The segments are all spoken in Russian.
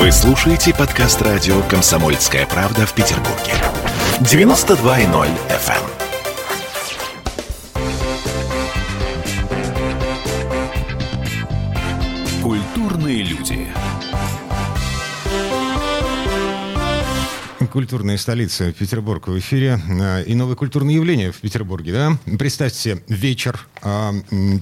Вы слушаете подкаст радио «Комсомольская правда» в Петербурге. 92.0 FM. Культурные люди. Культурная столица Петербург в эфире. А, И новое культурное явление в Петербурге, да? Представьте себе, вечер, а,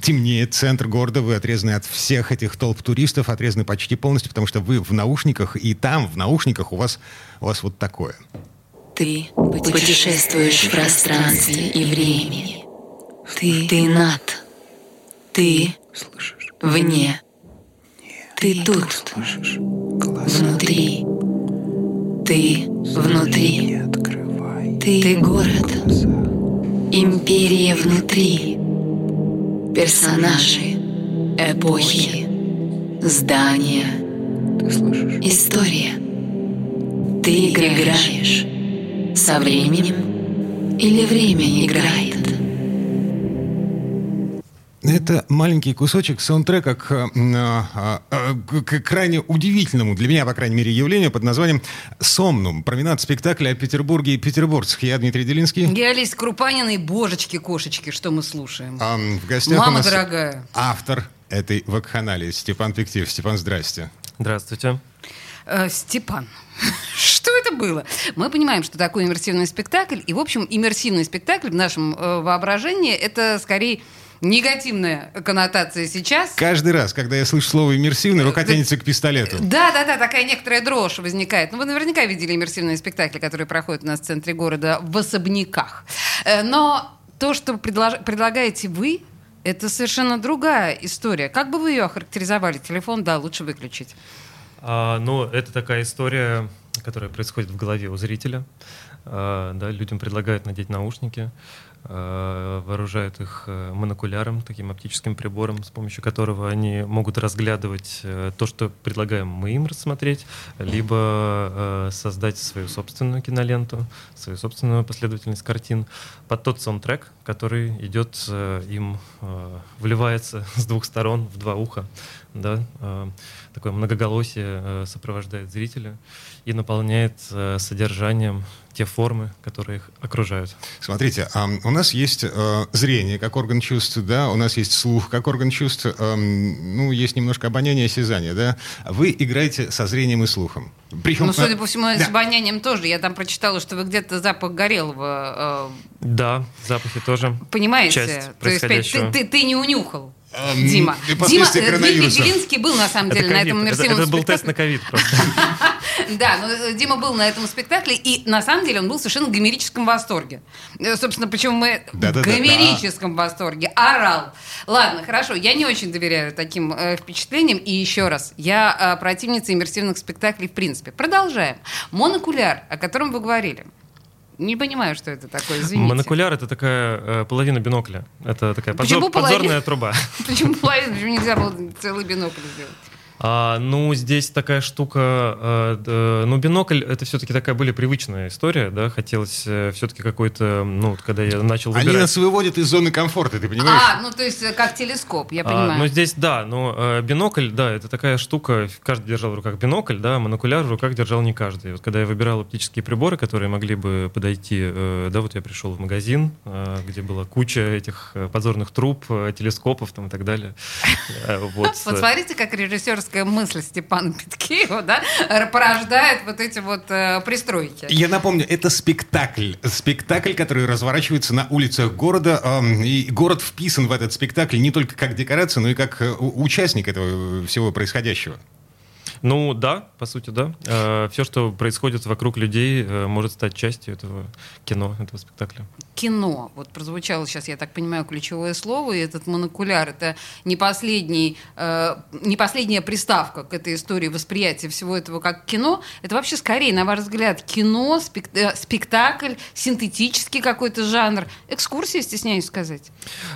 темнеет, центр города, вы отрезаны от всех этих толп туристов, отрезаны почти полностью, потому что вы в наушниках, и там, в наушниках, у вас, у вас вот такое. Ты путешествуешь в пространстве и времени. Ты, ты над. Ты вне. Ты тут. Внутри. Ты внутри. Ты, город. Империя внутри. Персонажи. Эпохи. Здания. История. Ты играешь. Со временем или время играет? Это маленький кусочек саундтрека к, а, а, а, к- к крайне удивительному, для меня, по крайней мере, явлению под названием «Сомнум». Променад спектакля о Петербурге и петербургцах. Я Дмитрий Делинский. Я Олеся Крупанина и божечки-кошечки, что мы слушаем. А, в гостях у Мама нас дорогая. автор этой вакханалии Степан Пиктив. Степан, здрасте. Здравствуйте. Э, Степан, что это было? Мы понимаем, что такое иммерсивный спектакль, и, в общем, иммерсивный спектакль в нашем э, воображении это скорее негативная коннотация сейчас. Каждый раз, когда я слышу слово «иммерсивный», рука тянется к пистолету. Да, да, да, такая некоторая дрожь возникает. Ну, вы наверняка видели иммерсивные спектакли, которые проходят у нас в центре города в особняках. Э, Но то, что предлож- предлагаете вы, это совершенно другая история. Как бы вы ее охарактеризовали? Телефон, да, лучше выключить. А, ну, это такая история, которая происходит в голове у зрителя. А, да, людям предлагают надеть наушники, а, вооружают их э, монокуляром, таким оптическим прибором, с помощью которого они могут разглядывать э, то, что предлагаем мы им рассмотреть, либо э, создать свою собственную киноленту, свою собственную последовательность картин под тот саундтрек, который идет э, им, э, вливается с двух сторон в два уха. Да, э, такое многоголосие э, сопровождает зрителя и наполняет э, содержанием те формы, которые их окружают. Смотрите, а, у нас есть э, зрение как орган чувств, да, у нас есть слух как орган чувств, эм, ну, есть немножко обоняние и осязание, да. Вы играете со зрением и слухом. Причем, Ну, судя э, по всему, с да. обонянием тоже. Я там прочитала, что вы где-то запах горелого Да, запахи тоже. э, понимаете? Часть То есть, ты, ты, ты не унюхал. Эм, Дима. Дима, э, Белинский был на самом Это, деле на ковид. этом это, иммерсивном это был тест на ковид просто. Да, но э, Дима был на этом спектакле, и на самом деле он был совершенно в гомерическом восторге. Э, Собственно, почему мы в гомерическом восторге. Орал. Ладно, хорошо, я не очень доверяю таким э, впечатлениям. И еще раз, я противница иммерсивных спектаклей в принципе. Продолжаем. Монокуляр, о котором вы говорили. Не понимаю, что это такое, извините. Монокуляр это такая э, половина бинокля. Это такая подзор- половина? подзорная труба. Почему половину? Почему нельзя было целый бинокль сделать? А, ну, здесь такая штука, э, д- ну, бинокль, это все-таки такая более привычная история, да, хотелось все-таки какой-то, ну, вот когда я начал Они выбирать... нас выводят из зоны комфорта, ты понимаешь? А, ну то есть э, как телескоп, я А, понимаю. ну, здесь, да, но э, бинокль, да, это такая штука, каждый держал в руках бинокль, да, а монокуляр в руках держал не каждый. Вот когда я выбирал оптические приборы, которые могли бы подойти, э, да, вот я пришел в магазин, э, где была куча этих э, подзорных труб, э, телескопов там и так далее. Э, Вот. Вот смотрите, как режиссерская мысль Степана Петкеева, да, порождает вот эти вот э, пристройки. Я напомню, это спектакль. Спектакль, который разворачивается на улицах города. эм, И город вписан в этот спектакль не только как декорация, но и как э, участник этого всего происходящего. Ну да, по сути, да. Все, что происходит вокруг людей, э, может стать частью этого кино, этого спектакля. Кино. Вот прозвучало сейчас, я так понимаю, ключевое слово, и этот монокуляр — это не, последний, э, не последняя приставка к этой истории восприятия всего этого как кино. Это вообще скорее, на ваш взгляд, кино, спек- э, спектакль, синтетический какой-то жанр, экскурсия, стесняюсь сказать.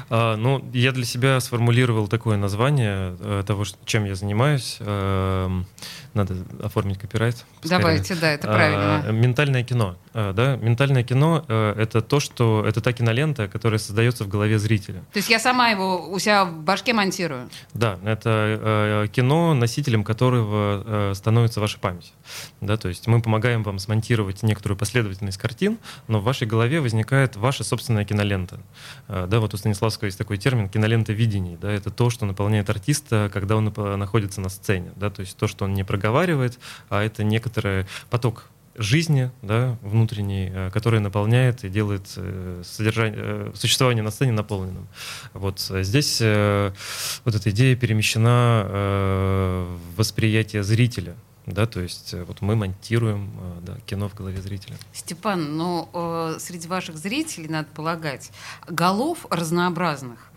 А, ну, я для себя сформулировал такое название э, того, чем я занимаюсь. Эм, надо оформить копирайт. Давайте, да, это правильно. А, ментальное кино. А, да? Ментальное кино а, это то, что это та кинолента, которая создается в голове зрителя. То есть я сама его у себя в башке монтирую? Да, это а, кино, носителем которого а, становится ваша память. Да, то есть мы помогаем вам смонтировать некоторую последовательность картин, но в вашей голове возникает ваша собственная кинолента. А, да, вот у Станиславского есть такой термин кинолента видений. Да, это то, что наполняет артиста, когда он находится на сцене. Да, то есть то, что он не проговаривает, а это некоторый поток жизни, да, внутренней, э, которая наполняет и делает э, содержание, э, существование на сцене наполненным. Вот здесь вот эта идея перемещена в восприятие зрителя. Да, то есть вот мы монтируем да, кино в голове зрителя. Степан, но э, среди ваших зрителей, надо полагать, голов разнообразных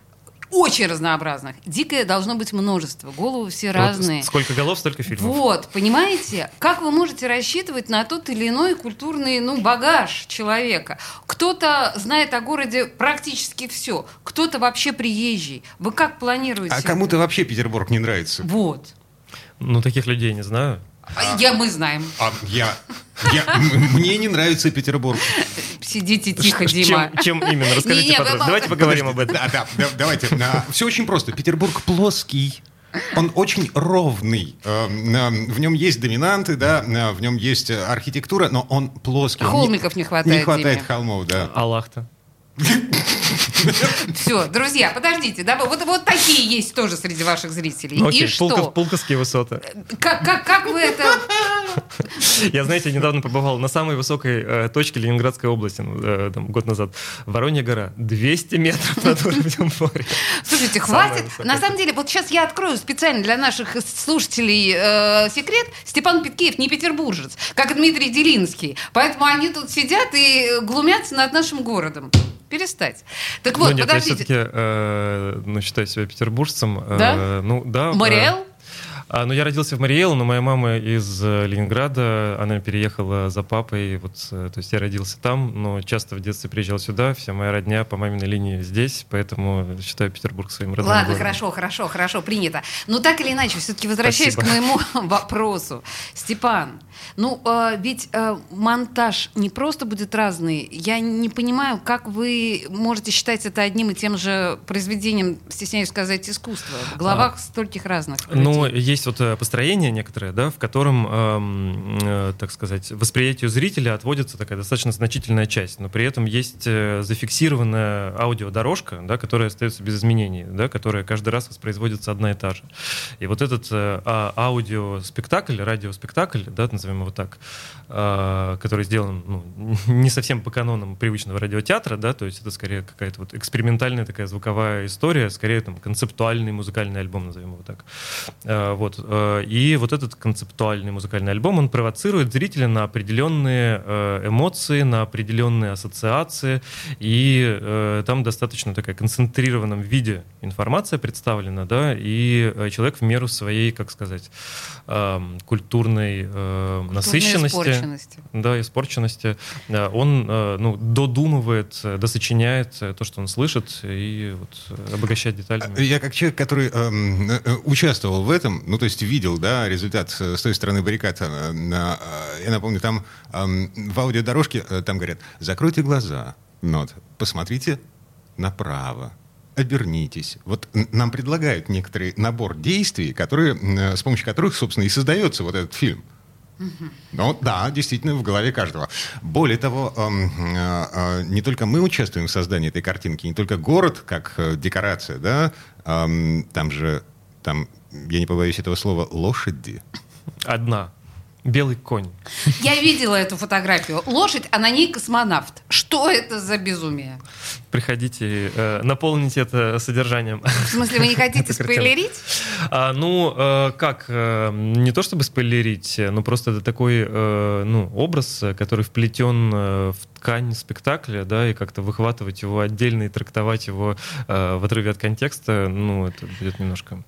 очень разнообразных. Дикое должно быть множество. Головы все вот разные. Сколько голов, столько фильмов. Вот, понимаете? Как вы можете рассчитывать на тот или иной культурный ну, багаж человека? Кто-то знает о городе практически все, кто-то вообще приезжий. Вы как планируете? А кому-то вообще Петербург не нравится. Вот. Ну, таких людей не знаю. А, я, мы знаем. А, я, я, мне не нравится Петербург. Сидите тихо, Дима. Чем, чем именно? Расскажите не, подробно. Давайте поговорим об этом. Да, да, да, давайте. Все очень просто. Петербург плоский. Он очень ровный. Э, в нем есть доминанты, да, в нем есть архитектура, но он плоский. Холмиков не хватает. Не хватает Диме. холмов, да. Аллах-то. Все, друзья, подождите, да, вот, вот такие есть тоже среди ваших зрителей. Ну, окей, И что? Пулков, пулковские высоты. Как, как, как вы это... Я, знаете, недавно побывал на самой высокой э, точке Ленинградской области, ну, э, там, год назад. Воронья гора. 200 метров над уровнем моря. Слушайте, хватит. На самом деле, вот сейчас я открою специально для наших слушателей э, секрет. Степан Питкеев не петербуржец, как Дмитрий Делинский. Поэтому они тут сидят и глумятся над нашим городом перестать. Так вот, ну, нет, подождите. Я все-таки э, ну, считаю себя петербуржцем. Да? Э, ну, да. Мариэл? А, ну, я родился в Мариэл, но моя мама из э, Ленинграда, она переехала за папой, вот, э, то есть я родился там, но часто в детстве приезжал сюда, вся моя родня по маминой линии здесь, поэтому считаю Петербург своим родным Ладно, городом. хорошо, хорошо, хорошо, принято. Но так или иначе, все-таки возвращаясь Спасибо. к моему вопросу. Степан, ну, э, ведь э, монтаж не просто будет разный. Я не понимаю, как вы можете считать это одним и тем же произведением, стесняюсь сказать, искусства, в головах а, стольких разных Ну, есть вот э, построение некоторое, да, в котором, э, э, так сказать, восприятию зрителя отводится такая достаточно значительная часть, но при этом есть э, зафиксированная аудиодорожка, да, которая остается без изменений, да, которая каждый раз воспроизводится одна и та же. И вот этот э, а, аудиоспектакль, радиоспектакль, да, назовем его так, э, который сделан ну, не совсем по канонам привычного радиотеатра, да, то есть это скорее какая-то вот экспериментальная такая звуковая история, скорее там концептуальный музыкальный альбом, назовем его так. Э, вот. Э, и вот этот концептуальный музыкальный альбом, он провоцирует зрителя на определенные э, эмоции, на определенные ассоциации, и э, там достаточно такая концентрированном виде информация представлена, да, и человек в меру своей, как сказать, эм, культурной насыщенности, да, испорченности, он ну, додумывает, досочиняет то, что он слышит, и вот обогащает деталями. Я как человек, который эм, участвовал в этом, ну, то есть видел, да, результат с той стороны баррикад. Э, я напомню, там в аудиодорожке э, там говорят, закройте глаза, нот, посмотрите направо, обернитесь. Вот нам предлагают некоторый набор действий, которые, э, с помощью которых, собственно, и создается вот этот фильм. Ну да, действительно, в голове каждого. Более того, не только мы участвуем в создании этой картинки, не только город как декорация, да, там же там, я не побоюсь этого слова, лошади. Одна. Белый конь. Я видела эту фотографию. Лошадь, а на ней космонавт. Что это за безумие? Приходите, э, наполните это содержанием. В смысле, вы не хотите спойлерить? А, ну, э, как? Э, не то чтобы спойлерить, но просто это такой э, ну, образ, который вплетен э, в ткань спектакля, да, и как-то выхватывать его отдельно и трактовать его э, в отрыве от контекста, ну, это будет немножко...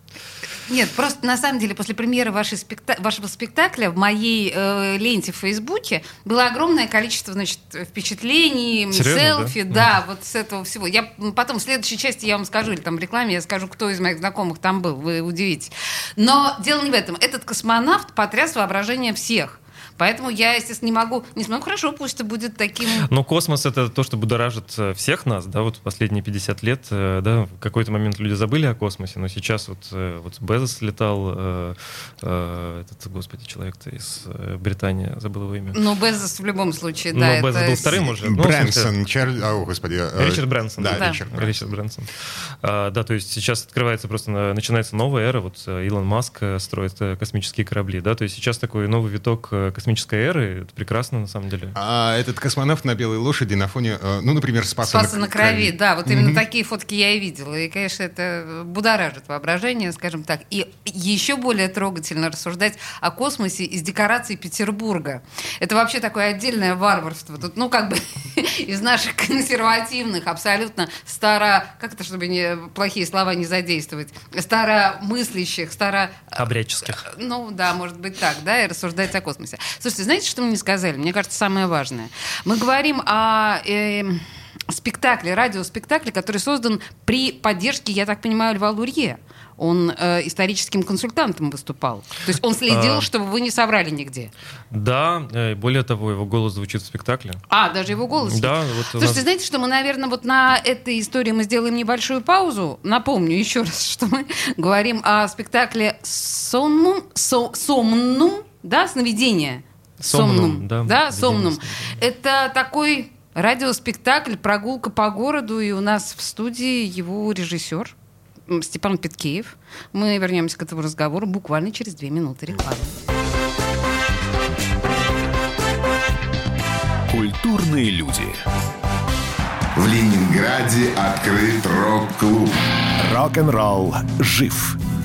Нет, просто на самом деле после премьеры вашей спекта... вашего спектакля в моей э, ленте в Фейсбуке было огромное количество значит, впечатлений, Серьезно, селфи, да, да вот с этого этого всего. Я потом в следующей части я вам скажу, или там в рекламе я скажу, кто из моих знакомых там был. Вы удивитесь. Но дело не в этом. Этот космонавт потряс воображение всех. Поэтому я, естественно, не могу, не смогу, хорошо, пусть это будет таким... Но космос — это то, что будоражит э, всех нас, да, вот последние 50 лет, э, да, в какой-то момент люди забыли о космосе, но сейчас вот, э, вот Безос летал, э, э, этот, господи, человек-то из Британии, забыл его имя. Ну, Безос в любом случае, но да. Безос это... был вторым уже. Ну, Брэнсон, Чарльз, о, господи. Ричард Брэнсон. Да, да. Ричард Ричард Брэнсон. А, да, то есть сейчас открывается просто, начинается новая эра, вот Илон Маск строит космические корабли, да, то есть сейчас такой новый виток космической эры, это прекрасно, на самом деле. А этот космонавт на белой лошади на фоне, э, ну, например, Спаса, Спаса на крови. Да, вот именно такие фотки я и видела. И, конечно, это будоражит воображение, скажем так. И еще более трогательно рассуждать о космосе из декораций Петербурга. Это вообще такое отдельное варварство. Тут, ну, как бы из наших консервативных, абсолютно старо... Как это, чтобы не, плохие слова не задействовать? Старомыслящих, старо... Обрядческих. Ну, да, может быть так, да, и рассуждать о космосе. Слушайте, знаете, что мы не сказали? Мне кажется, самое важное. Мы говорим о... Э, спектакле, радиоспектакле, который создан при поддержке, я так понимаю, Льва Лурье. Он э, историческим консультантом выступал. То есть он следил, А. чтобы вы не соврали нигде. Да, э, более того, его голос звучит в спектакле. А, даже его голос. Да, вот Слушайте, нас- знаете, что мы, наверное, вот на этой истории мы сделаем небольшую паузу. Напомню еще раз, что мы говорим о спектакле «Сомнум», со- «Сомнум», да, «Сновидение». «Сомнум», да, да, «Сновидение, «Сомнум». «Сновидение». Это такой радиоспектакль «Прогулка по городу», и у нас в студии его режиссер Степан Петкеев. Мы вернемся к этому разговору буквально через две минуты рекламы. Культурные люди. В Ленинграде открыт рок-клуб. Рок-н-ролл жив.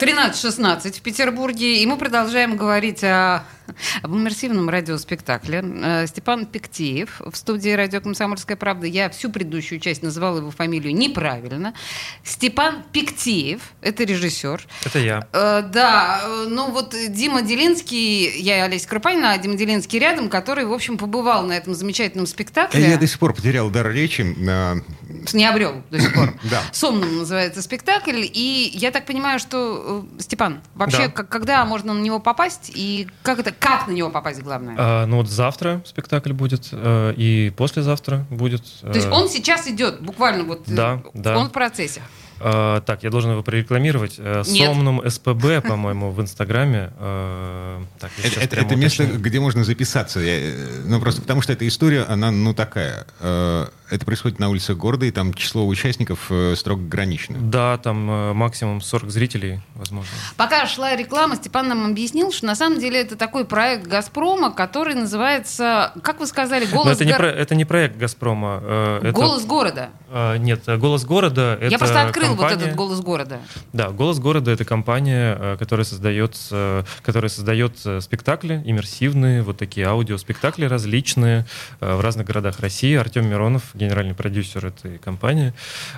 13.16 в Петербурге, и мы продолжаем говорить о, об иммерсивном радиоспектакле. Э, Степан Пектеев в студии «Радио Комсомольская правда». Я всю предыдущую часть называла его фамилию неправильно. Степан Пектеев, это режиссер. Это я. Э, да, э, ну вот Дима Делинский, я Олеся Крупанина, а Дима Делинский рядом, который, в общем, побывал на этом замечательном спектакле. Я до сих пор потерял дар речи. Не обрел до сих пор. Да. «Сомнум» называется спектакль. И я так понимаю, что, э, Степан, вообще, Да. как- когда можно на него попасть и как это, как на него попасть, главное? А, ну вот завтра спектакль будет, э, и послезавтра будет. То есть э, он сейчас идет, буквально вот, э, Да, да. он в процессе. Э, так, я должен его прорекламировать. Э, Нет. Сомнум СПБ, по-моему, в Инстаграме. Э, так, Это, это- это место, где можно записаться. Я, э, ну, просто потому что эта история, она, ну, такая. Э, Это происходит на улицах города, и там число участников э, строго граничное. Да, там э, максимум 40 зрителей, возможно. Пока шла реклама, Степан нам объяснил, что на самом деле это такой проект «Газпрома», который называется, как вы сказали, Но «Голос, это не, про- это не проект «Газпрома». э, это- «Голос города». э, нет, «Голос города» — это Я просто открыл вот компания- этот «Голос города». Да, «Голос города» — это компания, э, которая создает, э, которая создает э, спектакли иммерсивные, вот такие аудиоспектакли различные в разных городах России. Артем Миронов, генеральный продюсер этой компании.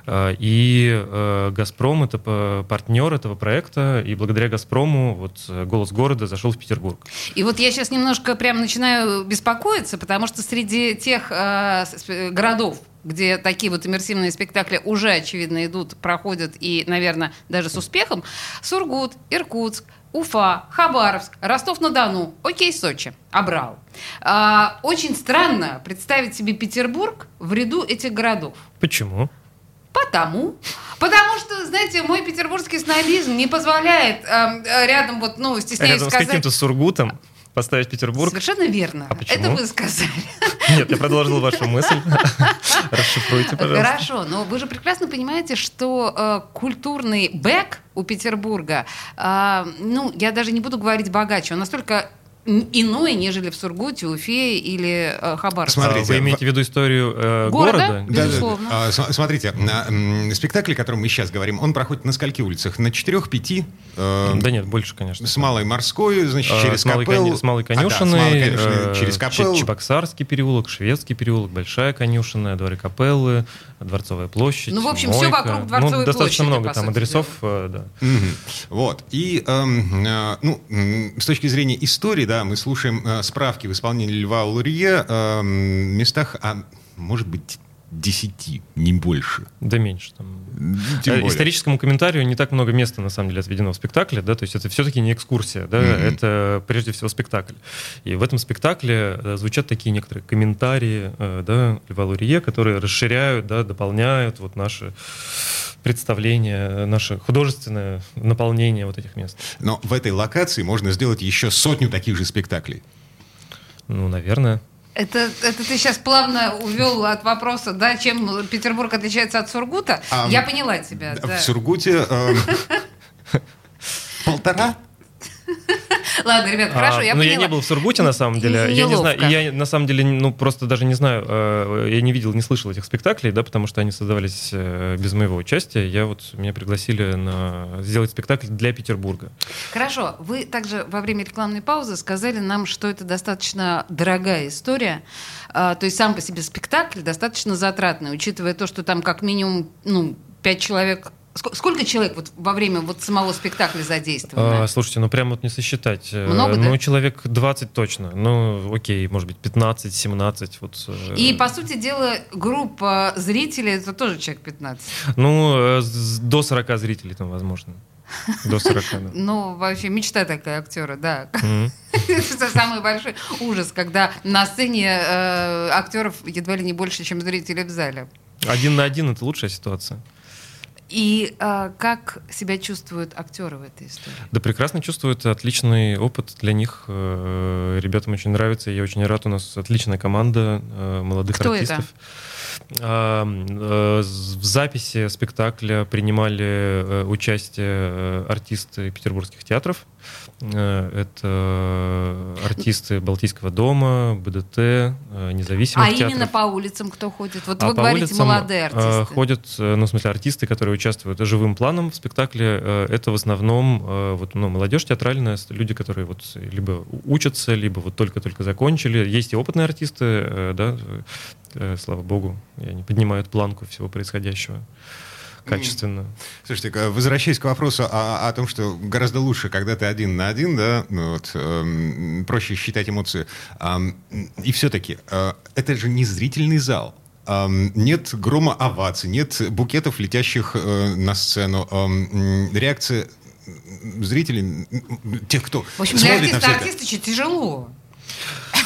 И «Газпром» — это партнер этого проекта, и благодаря «Газпрому» вот «Голос города» зашел в Петербург. И вот я сейчас немножко прям начинаю беспокоиться, потому что среди тех городов, где такие вот иммерсивные спектакли уже, очевидно, идут, проходят и, наверное, даже с успехом, Сургут, Иркутск, Уфа, Хабаровск, Ростов-на-Дону, окей, Сочи, Абрал. А, очень странно представить себе Петербург в ряду этих городов. Почему? Потому, потому что, знаете, мой петербургский снобизм не позволяет э, рядом вот, ну, стесняюсь Рядом с сказать. каким-то Сургутом поставить Петербург. Совершенно верно. А почему? Это вы сказали. Нет, я продолжил вашу мысль. Расшифруйте, пожалуйста. Хорошо, но вы же прекрасно понимаете, что э, культурный бэк у Петербурга, э, ну, я даже не буду говорить богаче, он настолько м, иной, нежели в Сургуте, Уфе или э, Хабаровске. Смотрите, А Вы имеете в виду историю э, Города? города? Да. Безусловно. А, см- Смотрите, на, м, спектакль, о котором мы сейчас говорим, он проходит на скольки улицах? На четырех-пяти? Э, Да нет, больше, конечно. С Малой Морской, значит, А, через с Малой, с Малой А, да, с Конюшиной, Малой Конюшиной э, через Капеллу. Чебоксарский переулок, Шведский переулок, Большая Конюшина, дворы Капеллы, Дворцовая площадь, Ну, в общем, Мойка. вокруг Дворцовой ну, достаточно площади, много по там сути адресов, э, да. Мгм. Вот. И, эм, э, ну, с точки зрения истории, да, мы слушаем э, справки в исполнении Льва Лурье эм, местах, а может быть, десяти, не больше. Да меньше. Там. Тем Э, более. Историческому комментарию не так много места, на самом деле, отведено в спектакле, да, то есть это все-таки не экскурсия, да, Мгм. это прежде всего спектакль. И в этом спектакле э, звучат такие некоторые комментарии, э, да, Льва Лурье, которые расширяют, да, дополняют вот наше представление, наше художественное наполнение вот этих мест. Но в этой локации можно сделать еще сотню таких же спектаклей. Ну, наверное. Это, это ты сейчас плавно увел от вопроса, да, чем Петербург отличается от Сургута. А, Я поняла тебя. да. В Сургуте эм, полтора. Ладно, ребят, хорошо, А, я ну, поняла. я не был в Сургуте, на самом деле. Я не знаю, Неловко. я на самом деле, ну, просто даже не знаю, э, я не видел, не слышал этих спектаклей, да, потому что они создавались э, без моего участия. Я вот, меня пригласили на сделать спектакль для Петербурга. Хорошо, вы также во время рекламной паузы сказали нам, что это достаточно дорогая история. А, то есть сам по себе спектакль достаточно затратный, учитывая то, что там как минимум ну, пять человек. Ск- Сколько человек вот во время вот самого спектакля задействовано? А, слушайте, ну прям вот не сосчитать. Э, Много, да? Ну, человек 20 точно. Ну, окей, может быть, 15, 17. Вот, э, И, по сути дела, группа зрителей это тоже человек 15. Ну, э, до 40 зрителей там, возможно. До 40, да. Ну, вообще, мечта такая актера, да. Это самый большой ужас, когда на сцене актеров едва ли не больше, чем зрителей в зале. Один на один — это лучшая ситуация. И э, как себя чувствуют актеры в этой истории? Да прекрасно чувствуют, отличный опыт для них. э, Ребятам очень нравится, я очень рад, у нас отличная команда э, молодых Кто артистов. А, э, з- В записи спектакля принимали э, участие артисты петербургских театров. Э, Это артисты Балтийского дома, БДТ, э, независимых А театров. именно по улицам кто ходит? Вот А вы говорите, улицам, молодые э, артисты. ходят, ну, в смысле, артисты, которые участвуют живым планом в спектакле. Это в основном вот, ну, молодежь театральная, люди, которые вот либо учатся, либо вот только-только закончили. Есть и опытные артисты, да, слава богу, они поднимают планку всего происходящего качественно. Слушайте, возвращаясь к вопросу о, о том, что гораздо лучше, когда ты один на один, да, ну вот, эм, проще считать эмоции. Ам, и все-таки, э, это же не зрительный зал. Нет грома оваций, нет букетов, летящих э, на сцену. Реакция зрителей, тех, кто В общем, для смотрит на артиста все это. артиста тяжело.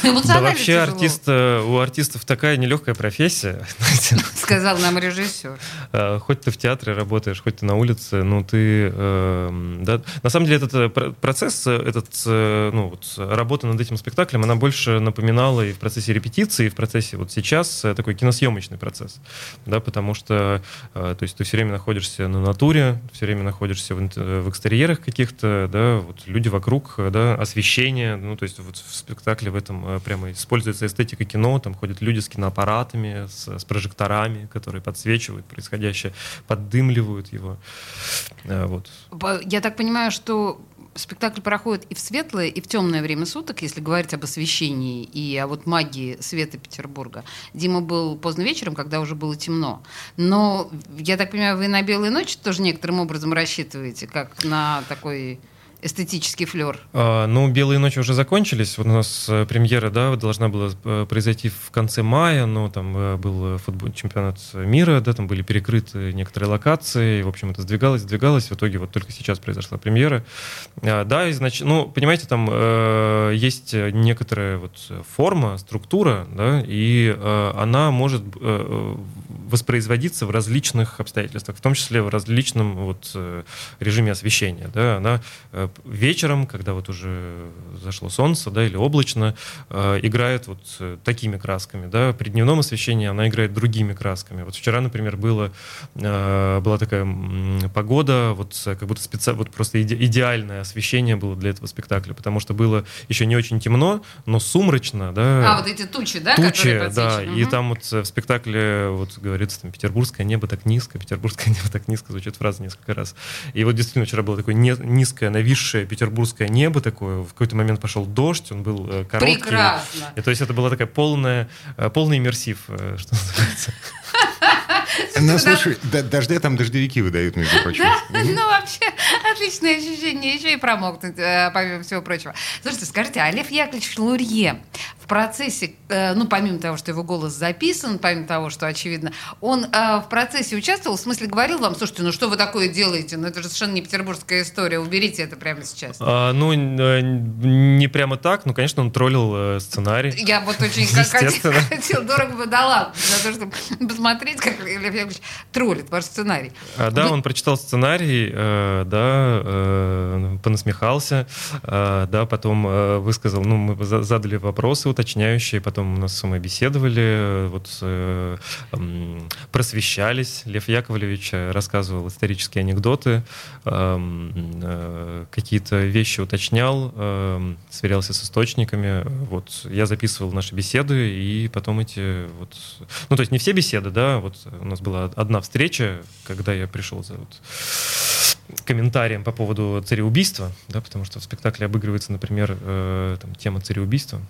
Да Эмоционально вообще тяжело, артист, э, у артистов такая нелегкая профессия. знаете. сказал нам режиссер. Э, Хоть ты в театре работаешь, хоть ты на улице, ну ты, эм, да. На самом деле этот э, пр- процесс, этот, ну вот работа над этим спектаклем, она больше напоминала и в процессе репетиции, и в процессе вот сейчас такой киносъемочный процесс, да, потому что, то есть ты все время находишься на натуре, все время находишься в, в экстерьерах каких-то, да, вот люди вокруг, да, освещение, ну то есть вот в спектакле в этом прямо используется эстетика кино, там ходят люди с киноаппаратами, с, с прожекторами, которые подсвечивают происходящее, поддымливают его. Э, Вот. Я так понимаю, что спектакль проходит и в светлое, и в темное время суток, если говорить об освещении и о вот магии света Петербурга. Дима был поздно вечером, когда уже было темно. Но, я так понимаю, вы на белые ночи тоже некоторым образом рассчитываете, как на такой эстетический флер. А, ну, «Белые ночи» уже закончились. Вот у нас э, премьера, да, должна была э, произойти в конце мая, но там э, был футбол, чемпионат мира, да, там были перекрыты некоторые локации, и, в общем, это сдвигалось, сдвигалось. В итоге вот только сейчас произошла премьера. А, да, и, значит, ну, понимаете, там э, есть некоторая вот форма, структура, да, и э, она может э, воспроизводиться в различных обстоятельствах, в том числе в различном вот, режиме освещения. Да? Она вечером, когда вот уже зашло солнце да, или облачно, э, играет вот такими красками. Да? При дневном освещении она играет другими красками. Вот вчера, например, было, э, была такая погода, вот как будто специ... вот просто иде- идеальное освещение было для этого спектакля, потому что было еще не очень темно, но сумрачно. Да? А, вот эти тучи, да, Тучи, которые да, подсвечены? и там вот в спектакле вот говорится там петербургское небо так низко, петербургское небо так низко звучит фраза несколько раз. И вот действительно вчера было такое не- низкое, нависшее петербургское небо такое. В какой-то момент пошел дождь, он был э, короткий. Прекрасно. И, то есть это была такая полная, э, полный иммерсив, э, что называется. Ну, слушай, дождя там дождевики выдают, между прочим. Да, ну вообще отличное ощущение, еще и промокнуть, э, помимо всего прочего. Слушайте, скажите, а Лев Яковлевич Лурье в процессе, э, ну помимо того, что его голос записан, помимо того, что очевидно, он э, в процессе участвовал, в смысле говорил вам, слушайте, ну что вы такое делаете, ну это же совершенно не петербургская история, уберите это прямо сейчас. А, ну, э, не прямо так, но, конечно, он троллил сценарий. Я вот очень как хотел, хотел, дорого бы дала за то, чтобы посмотреть, как Лев Яковлевич троллит ваш сценарий. А, да, Вы- он прочитал сценарий, э, да, э, понасмехался, э, да, потом э, высказал, ну, мы за- задали вопросы уточняющие, потом у нас мы беседовали, э, вот э, просвещались. Лев Яковлевич э, рассказывал исторические анекдоты, эм, э, какие-то вещи уточнял, эм, сверялся с источниками. Вот я записывал наши беседы, и потом эти вот, ну то есть не все беседы, да, вот у нас была одна встреча, когда я пришел за вот комментарием по поводу цареубийства, да, потому что в спектакле обыгрывается, например, э, там, тема цареубийства.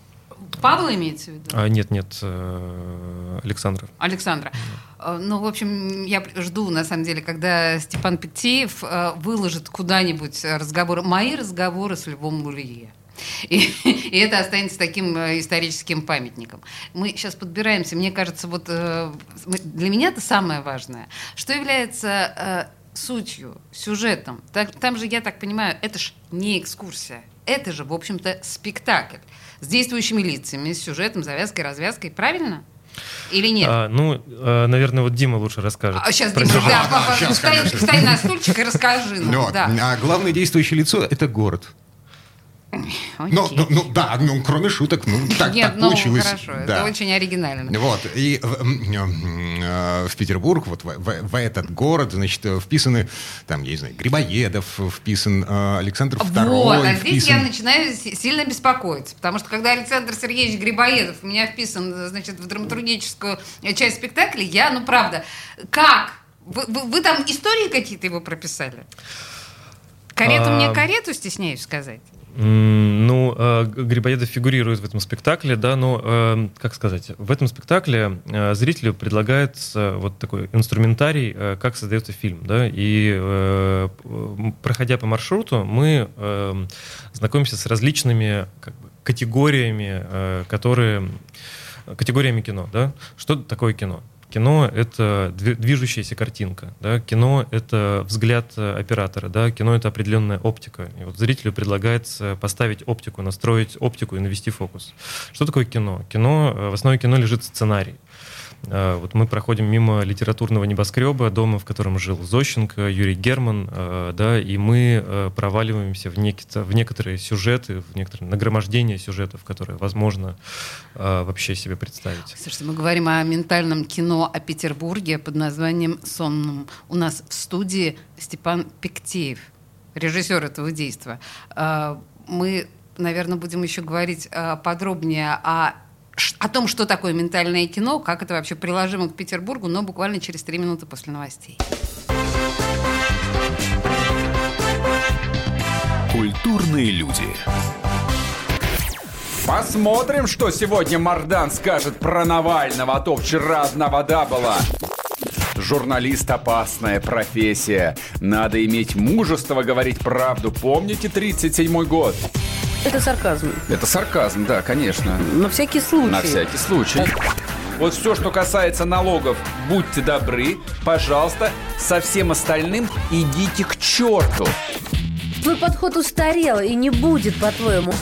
Павла имеется в виду? А, нет, нет, э, Александра. Александра. Э, Ну, в общем, я жду, на самом деле, когда Степан Петеев э, выложит куда-нибудь разговоры, мои разговоры с Львом Лурье. И, и это останется таким историческим памятником. Мы сейчас подбираемся, мне кажется, вот для меня это самое важное. Что является сутью, сюжетом? Так- там же, я так понимаю, это ж не экскурсия. Это же, в общем-то, спектакль с действующими лицами, с сюжетом, завязкой, развязкой. Правильно? Или нет? А, ну, э, наверное, вот Дима лучше расскажет. А сейчас, Дима, да, встань, конечно. встань на стульчик и расскажи. Ну вот. да. А главное действующее лицо — это город. Окей. Ну, ну, ну, да, ну, кроме шуток, ну, так, Нет, так ну получилось. хорошо, это Да. очень оригинально. Вот, и э, м, э, в Петербург, вот в, в- в этот город, значит, э, вписаны, там, я не знаю, Грибоедов вписан, э, Александр II Вот, а здесь вписан. я начинаю си- сильно беспокоиться, потому что когда Александр Сергеевич Грибоедов у меня вписан, значит, в драматургическую э, часть спектакля, я, ну правда, как? Вы, вы- вы там истории какие-то его прописали? Карету А, мне карету, стесняюсь сказать. Ну, э, Грибоедов фигурирует в этом спектакле, да, но, э, как сказать, в этом спектакле э, зрителю предлагается вот такой инструментарий, как создается фильм, да, и проходя по маршруту, мы знакомимся с различными как бы, категориями, которые категориями кино, да. Что такое кино? Кино — это дви- движущаяся картинка, да? кино — это взгляд э, оператора, да? кино — это определенная оптика. И вот зрителю предлагается поставить оптику, настроить оптику и навести фокус. Что такое кино? Кино, э, в основе кино лежит сценарий. Э, Вот мы проходим мимо литературного небоскреба, дома, в котором жил Зощенко, Юрий Герман, э, да, и мы э, проваливаемся в, некие, в некоторые сюжеты, в некоторые нагромождения сюжетов, которые возможно вообще себе представить. Слушайте, мы говорим о ментальном кино о Петербурге под названием «Сонном». У нас в студии Степан Пиктеев, режиссер этого действия. А, Мы, наверное, будем еще говорить а, подробнее о о том, что такое ментальное кино, как это вообще приложимо к Петербургу, но буквально через три минуты после новостей. Культурные люди. Посмотрим, что сегодня Мардан скажет про Навального, а то вчера одна вода была. Журналист – опасная профессия. Надо иметь мужество говорить правду. Помните 37-й год? Это сарказм. Это сарказм, да, конечно. На всякий случай. На всякий случай. Вот все, что касается налогов, будьте добры, пожалуйста, со всем остальным идите к черту. Твой подход устарел и не будет, по-твоему.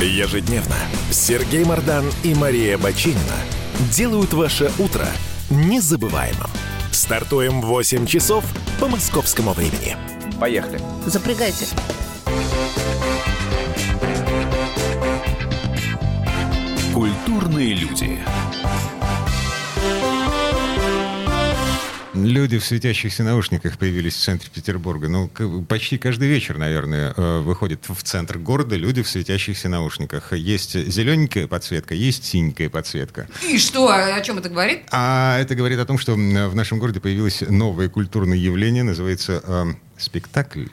Ежедневно Сергей Мардан и Мария Бочинина делают ваше утро незабываемым. Стартуем в 8 часов по московскому времени. Поехали. Запрягайте. Культурные люди. Люди в светящихся наушниках появились в центре Петербурга. Ну, к- почти каждый вечер, наверное, э, выходят в центр города люди в светящихся наушниках. Есть зелененькая подсветка, есть синенькая подсветка. И что, о чем это говорит? А это говорит о том, что в нашем городе появилось новое культурное явление, называется э, спектакль.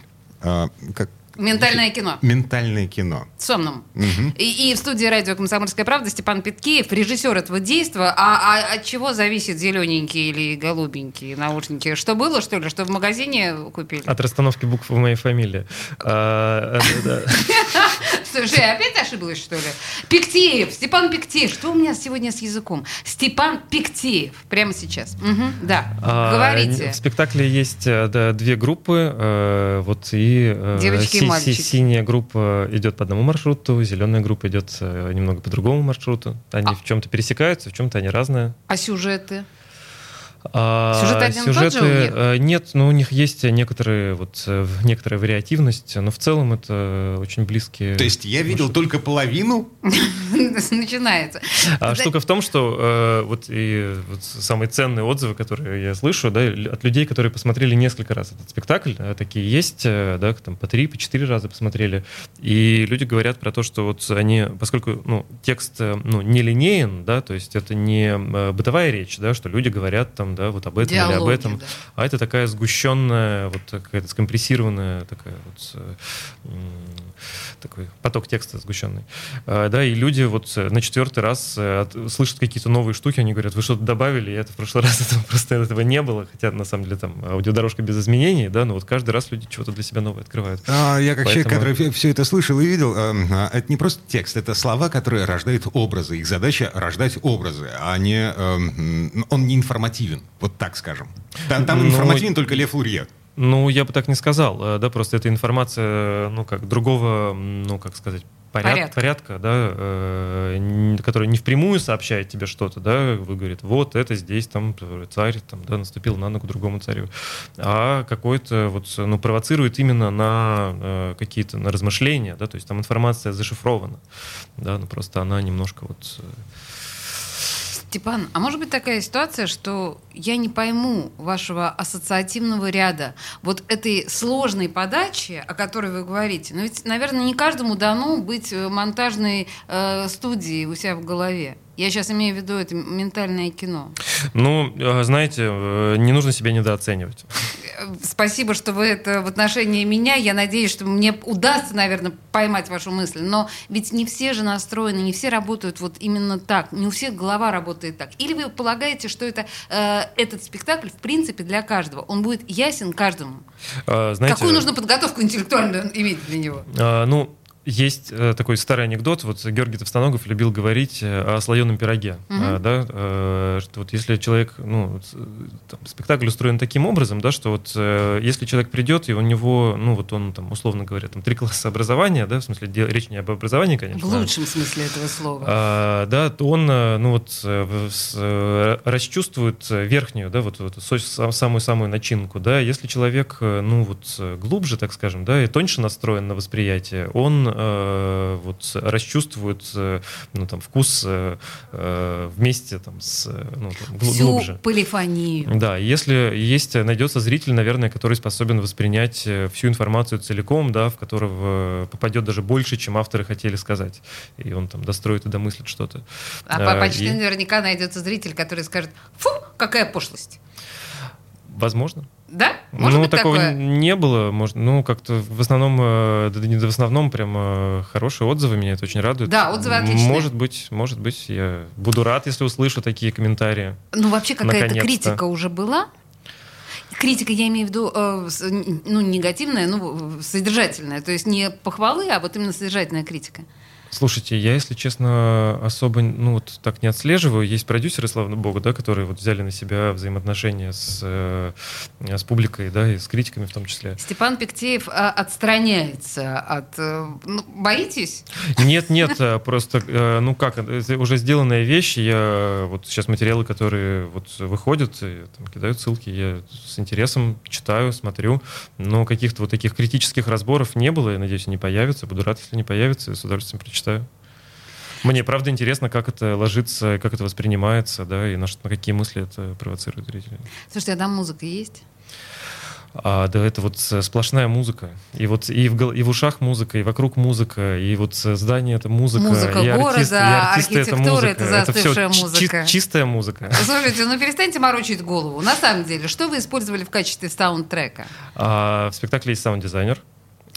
Э, как Ментальное кино. ментальное кино. Сонным. Мгм. И, и в студии радио «Комсомольская правда» Степан Питкеев, режиссер этого действия. А, а от чего зависит зелененькие или голубенькие наушники? Что было, что ли? Что в магазине купили? От расстановки букв в моей фамилии. Слушай, опять ошиблась, что ли? Пиктеев, Степан Пиктеев. Что у меня сегодня с языком? Степан Пиктеев. Прямо сейчас. Мгм, да. А, Говорите. В спектакле есть э, да, две группы. э, Вот и э, Девочки и си- си- мальчики. синяя группа идет по одному маршруту, зеленая группа идет э, немного по другому маршруту. Они А в чем-то пересекаются, в чем-то они разные. А сюжеты? А, Сюжет один и тот сюжеты, же у них? э, Нет, но у них есть некоторые, вот, э, некоторая вариативность, но в целом это очень близкие. То есть я видел только половину? Начинается. А штука в том, что э, вот и вот самые ценные отзывы, которые я слышу, да, от людей, которые посмотрели несколько раз этот спектакль, такие есть, да, там по три, по четыре раза посмотрели, и люди говорят про то, что вот они, поскольку ну, текст ну, не линеен, да, то есть это не бытовая речь, да, что люди говорят там, да, вот об этом или об Диалоги, этом, да. а это такая сгущенная, вот какая-то скомпрессированная такая вот э, такой поток текста сгущенный. А, Да, и люди вот э, на четвертый раз э, от- слышат какие-то новые штуки, они говорят, вы что-то добавили, и это в прошлый раз этого просто этого не было, хотя на самом деле там аудиодорожка без изменений, да, но вот каждый раз люди чего-то для себя новое открывают. А, я как человек, Поэтому- который все это слышал и видел, эм, а, это не просто текст, это слова, которые рождают образы. Их задача рождать образы, а не... эм, он не информативен, вот так скажем. Там, там Ну, информативен только Лев Лурье. Ну, я бы так не сказал, э, да, просто это информация, ну, как другого, ну, как сказать, поряд- Порядка. порядка, да, э, который не впрямую сообщает тебе что-то, да, вы говорит, вот это здесь там э, царь, там, да, наступил на ногу другому царю, а какой-то вот, ну, провоцирует именно на э, какие-то, на размышления, да, то есть там информация зашифрована, да, ну, просто она немножко вот... э, Степан, а может быть такая ситуация, что я не пойму вашего ассоциативного ряда, вот этой сложной подачи, о которой вы говорите? Но ведь, наверное, не каждому дано быть э, монтажной э, студией у себя в голове. Я сейчас имею в виду это ментальное кино. Ну, э, знаете, э, не нужно себя недооценивать. Э, Спасибо, что вы это в отношении меня. Я надеюсь, что мне удастся, наверное, поймать вашу мысль. Но ведь не все же настроены, не все работают вот именно так. Не у всех голова работает так. Или вы полагаете, что это, э, этот спектакль, в принципе, для каждого? Он будет ясен каждому? Э, Знаете, Какую нужно подготовку интеллектуальную иметь для него? А, ну, есть э, такой старый анекдот, вот Георгий Товстоногов любил говорить э, о слоеном пироге, Мгм. а, да, э, что вот если человек, ну, э, там, спектакль устроен таким образом, да, что вот э, если человек придет, и у него, ну, вот он там, условно говоря, там, три класса образования, да, в смысле, де- речь не об образовании, конечно, В а- лучшем смысле этого слова. а, да, то он, э, ну вот, э, э, расчувствует э, верхнюю, да, вот, вот самую-самую начинку, да. Если человек, э, ну вот, э, глубже, так скажем, да, и тоньше настроен на восприятие, он э, вот расчувствует, э, ну там, вкус э, э, вместе там с, э, ну, там, гл- Всю глубже. полифонию. Да, если есть, найдется зритель, наверное, который способен воспринять э, всю информацию целиком, да, в которого попадет даже больше, чем авторы хотели сказать. И он там достроит и домыслит что-то. А А, почти и- наверняка найдется зритель, который скажет, фу, какая пошлость. Возможно. Да? Может ну, быть такого такое? не было. Может, ну, как-то в основном, э, да не в основном, прям э, хорошие отзывы, меня это очень радует. Да, отзывы отличные. Может быть, может быть, я буду рад, если услышу такие комментарии. Ну, вообще какая-то критика уже была. Критика, я имею в виду, э, ну, негативная, ну, содержательная. То есть не похвалы, а вот именно содержательная критика. Слушайте, я, если честно, особо ну, вот так не отслеживаю. Есть продюсеры, слава богу, да, которые вот взяли на себя взаимоотношения с, э, с публикой, да, и с критиками в том числе. Степан Пиктеев а, отстраняется от... э, ну, боитесь? Нет, нет, а, просто, э, ну как, это уже сделанная вещь. Я вот сейчас материалы, которые вот выходят, и, там, кидают ссылки, я с интересом читаю, смотрю. Но каких-то вот таких критических разборов не было. Я надеюсь, они появятся. Буду рад, если не появятся, и с удовольствием прочитаю. Мне правда интересно, как это ложится, как это воспринимается, да, и на, на какие мысли это провоцирует зрителей. Слушайте, а там музыка есть? А, да, это вот э, сплошная музыка. И вот и в, и в ушах музыка, и вокруг музыка, и вот э, здание это музыка, Музыка и города, артисты, и артисты это архитектура музыка. это застывшая чи- музыка. чистая музыка. Слушайте, ну перестаньте морочить голову. На самом деле, что вы использовали в качестве саундтрека? А, в спектакле есть саунд-дизайнер.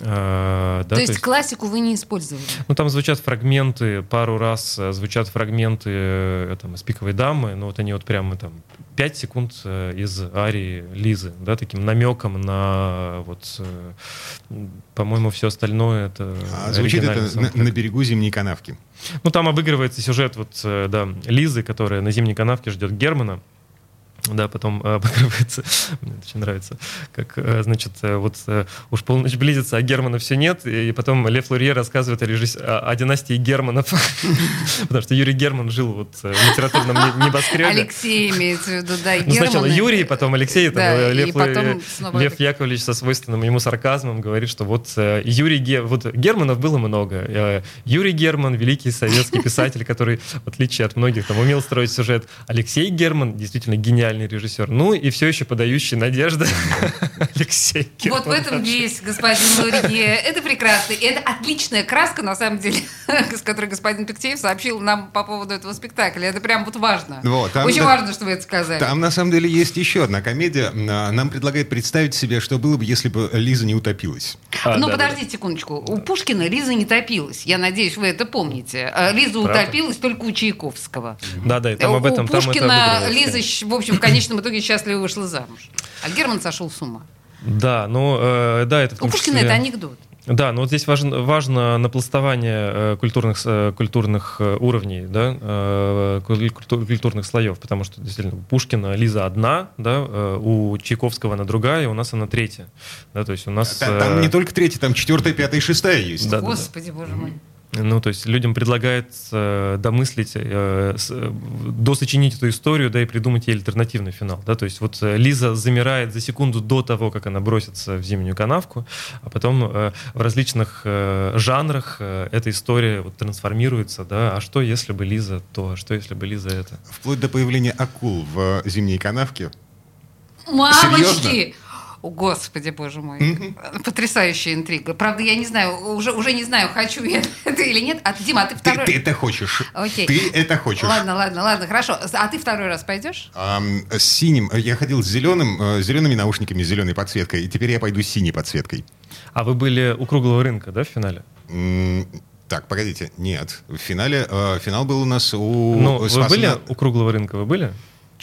А, да, то, есть классику вы не использовали? Ну, там звучат фрагменты, пару раз э, звучат фрагменты э, там, из «Пиковой дамы», но вот они вот прямо там 5 секунд э, из арии Лизы, да, таким намеком на вот, э, по-моему, все остальное это А звучит это на, на берегу зимней канавки. Ну, там обыгрывается сюжет вот, э, да, Лизы, которая на зимней канавке ждет Германа. Да, потом э, обыгрывается, мне очень нравится, как, э, значит, э, вот э, уж полночь близится, а Германа все нет, и потом Лев Лурье рассказывает о, режисс- о, о династии Германов, потому что Юрий Герман жил вот в литературном не- небоскребе. Алексей имеется в виду, да, Ну, сначала Юрий, потом Алексей, Да, Лев, потом снова Лев Яковлевич со свойственным ему сарказмом говорит, что вот Юрий Ге... вот Германов было много. Юрий Герман, великий советский писатель, который, в отличие от многих, там, умел строить сюжет. Алексей Герман, действительно гениальный режиссер. Ну и все еще подающий надежды Алексей Герман. Вот в этом весь господин Лурье. Это прекрасно. И это отличная краска, на самом деле, с которой господин Пиктеев сообщил нам по поводу этого спектакля. Это прям вот важно. Вот, там, Очень да, важно, что вы это сказали. Там на самом деле есть еще одна комедия. А, Нам предлагает представить себе, что было бы, если бы Лиза не утопилась. ну, подождите секундочку. У Пушкина Лиза не топилась. Я надеюсь, вы это помните. А Лиза Правда. утопилась только у Чайковского. Да, да, и там у об этом, там это Пушкина обыгрывается, Лиза, в общем, конечном итоге счастливо вышла замуж. А Герман сошел с ума. Да, ну, э, да, это У Пушкина числе- это анекдот. Да, но вот здесь важно, важно напластование э, культурных, э, культурных э, уровней, да, э, куль- культур- культурных слоев, потому что действительно у Пушкина Лиза одна, да, э, у Чайковского она другая, у нас она третья. Да, то есть у нас... Та- Там э, не только третья, там четвертая, пятая и шестая есть. Да, да, да. Господи, боже мой. Ну, то есть людям предлагается домыслить, э, с- э, досочинить эту историю, да, и придумать ей альтернативный финал, да, то есть вот э, Лиза замирает за секунду до того, как она бросится в зимнюю канавку, а потом э, в различных э, жанрах э, эта история вот трансформируется, да, а что если бы Лиза то, а что если бы Лиза это? Вплоть до появления акул в э, зимней канавке. Мамочки! О, Господи, боже мой. Потрясающая интрига. Правда, я не знаю, уже, уже не знаю, хочу я это или нет. А, Дима, а ты Ты, второй... ты это хочешь. Окей. Ты это хочешь. Ладно, ладно, ладно, хорошо. А ты второй раз пойдешь? Ам, с синим. Я ходил с зеленым, э, с зелеными наушниками, с зеленой подсветкой, и теперь я пойду с синей подсветкой. А вы были у круглого рынка, да, в финале? М, Так, погодите, нет. В финале, э, финал был у нас у... Ну, вы были на- у круглого рынка, вы были?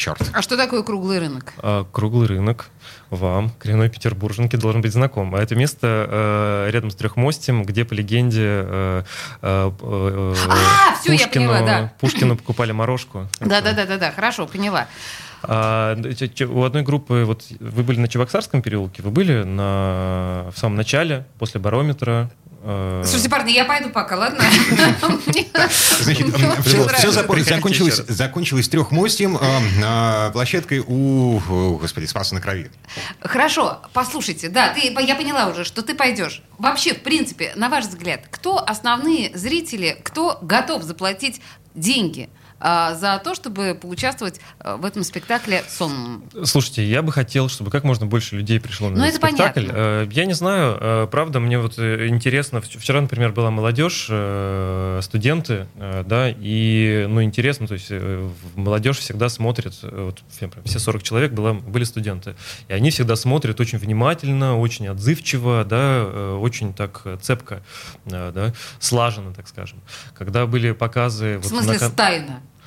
Черт. А что такое круглый рынок? А, Круглый рынок вам, коренной петербурженке, должен быть знаком. А это место э, рядом с Трехмостем, где, по легенде, э, э, э, А, всё, я поняла, да. Пушкину покупали морожку. Да, да, да, да, да, хорошо, поняла. А, у одной группы, вот вы были на Чебоксарском переулке, вы были на, в самом начале, после барометра. Э, Слушайте, парни, я пойду пока, ладно? Значит, все, закончилось, закончилось трехмостьем, э, на площадкой у, господи, Спаса на Крови. Хорошо, послушайте, да, ты, я поняла уже, что ты пойдешь. Вообще, в принципе, на ваш взгляд, кто основные зрители, кто готов заплатить деньги за то, чтобы поучаствовать а, в этом спектакле сонным? Слушайте, я бы хотел, чтобы как можно больше людей пришло на Ну, этот это спектакль. понятно. Э, Я не знаю, э, правда, мне вот э, интересно. вч- Вчера, например, была молодежь, э, студенты, э, да, и, ну, интересно, то есть э, молодежь всегда смотрит, э, вот все 40 человек было, были студенты, и они всегда смотрят очень внимательно, очень отзывчиво, да, э, очень так э, цепко, э, да, слаженно, так скажем. Когда были показы... В вот смысле, на стайно?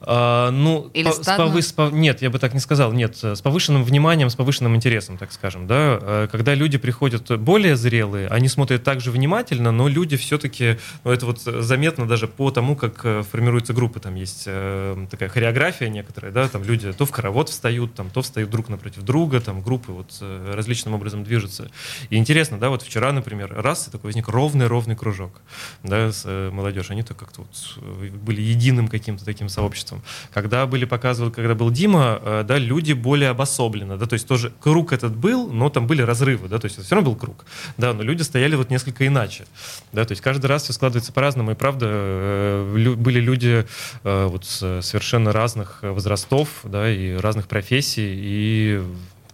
А, ну, Или по- с стадно? повы- с пов- нет, я бы так не сказал. Нет, с повышенным вниманием, с повышенным интересом, так скажем. Да? Э, Когда люди приходят более зрелые, они смотрят также внимательно, но люди все-таки, ну, это вот заметно даже по тому, как э, формируются группы. Там есть э, такая хореография некоторая, да, там люди то в хоровод встают, там, то встают друг напротив друга, там группы вот э, различным образом движутся. И интересно, да, вот вчера, например, раз и такой возник ровный-ровный кружок, да, с э, молодежь, они так как-то вот э, были единым каким-то таким сообществом. Когда были показывали, когда был Дима, э, да, люди более обособленно, да, то есть тоже круг этот был, но там были разрывы, да, то есть это все равно был круг, да, но люди стояли вот несколько иначе, да, то есть каждый раз все складывается по-разному, и правда э, были люди э, вот с совершенно разных возрастов, да, и разных профессий, и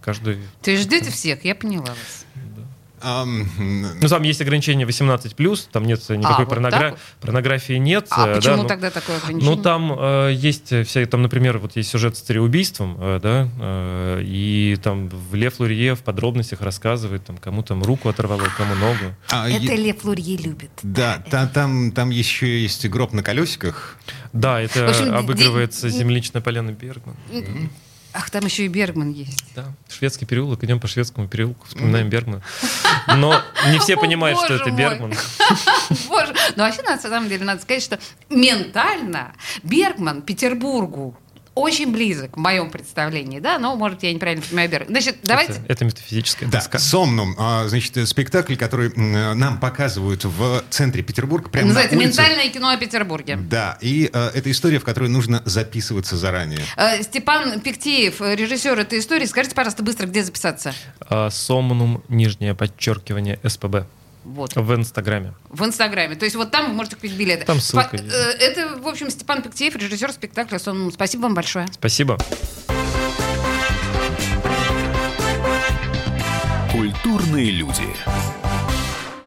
каждый То есть ждете всех, я поняла вас. Ну, там есть ограничение 18+, там нет никакой А, вот порногра- порнографии нет. А э, почему да, ну- тогда такое ограничение? Ну, там э, есть все, там, например, вот есть сюжет с цареубийством, э, да, э, и там в Лев Лурье в подробностях рассказывает, там, кому там руку оторвало, кому ногу. А, Это е- Лев Лурье любит. Да, та- там, там еще есть гроб на колесиках. Да, это В общем, обыгрывается землячная поляна Бергман. Ах, там еще и Бергман есть. Да, шведский переулок, идем по шведскому переулку, вспоминаем Бергмана. Но не все понимают, что это. Бергман. Боже, ну вообще на самом деле надо сказать, что ментально Бергман Петербургу очень близок в моем представлении, да, но, может, я неправильно понимаю Бергман. Значит, давайте... Это, это метафизическая Да, тоска. Сомнум, а, значит, э, спектакль, который нам показывают в центре Петербурга, прямо Называется на улице. «Ментальное кино о Петербурге». Да, и э, это история, в которой нужно записываться заранее. Э, Степан Пиктеев, э, режиссер этой истории, скажите, пожалуйста, быстро, где записаться? А, Сомнум, нижнее подчеркивание, СПБ. Вот. В Инстаграме. В Инстаграме. То есть вот там вы можете купить билеты. Там ссылка Спа- есть. э, Это, в общем, Степан Пиктеев, режиссер спектакля «Сон». Спасибо вам большое. Спасибо. Культурные люди.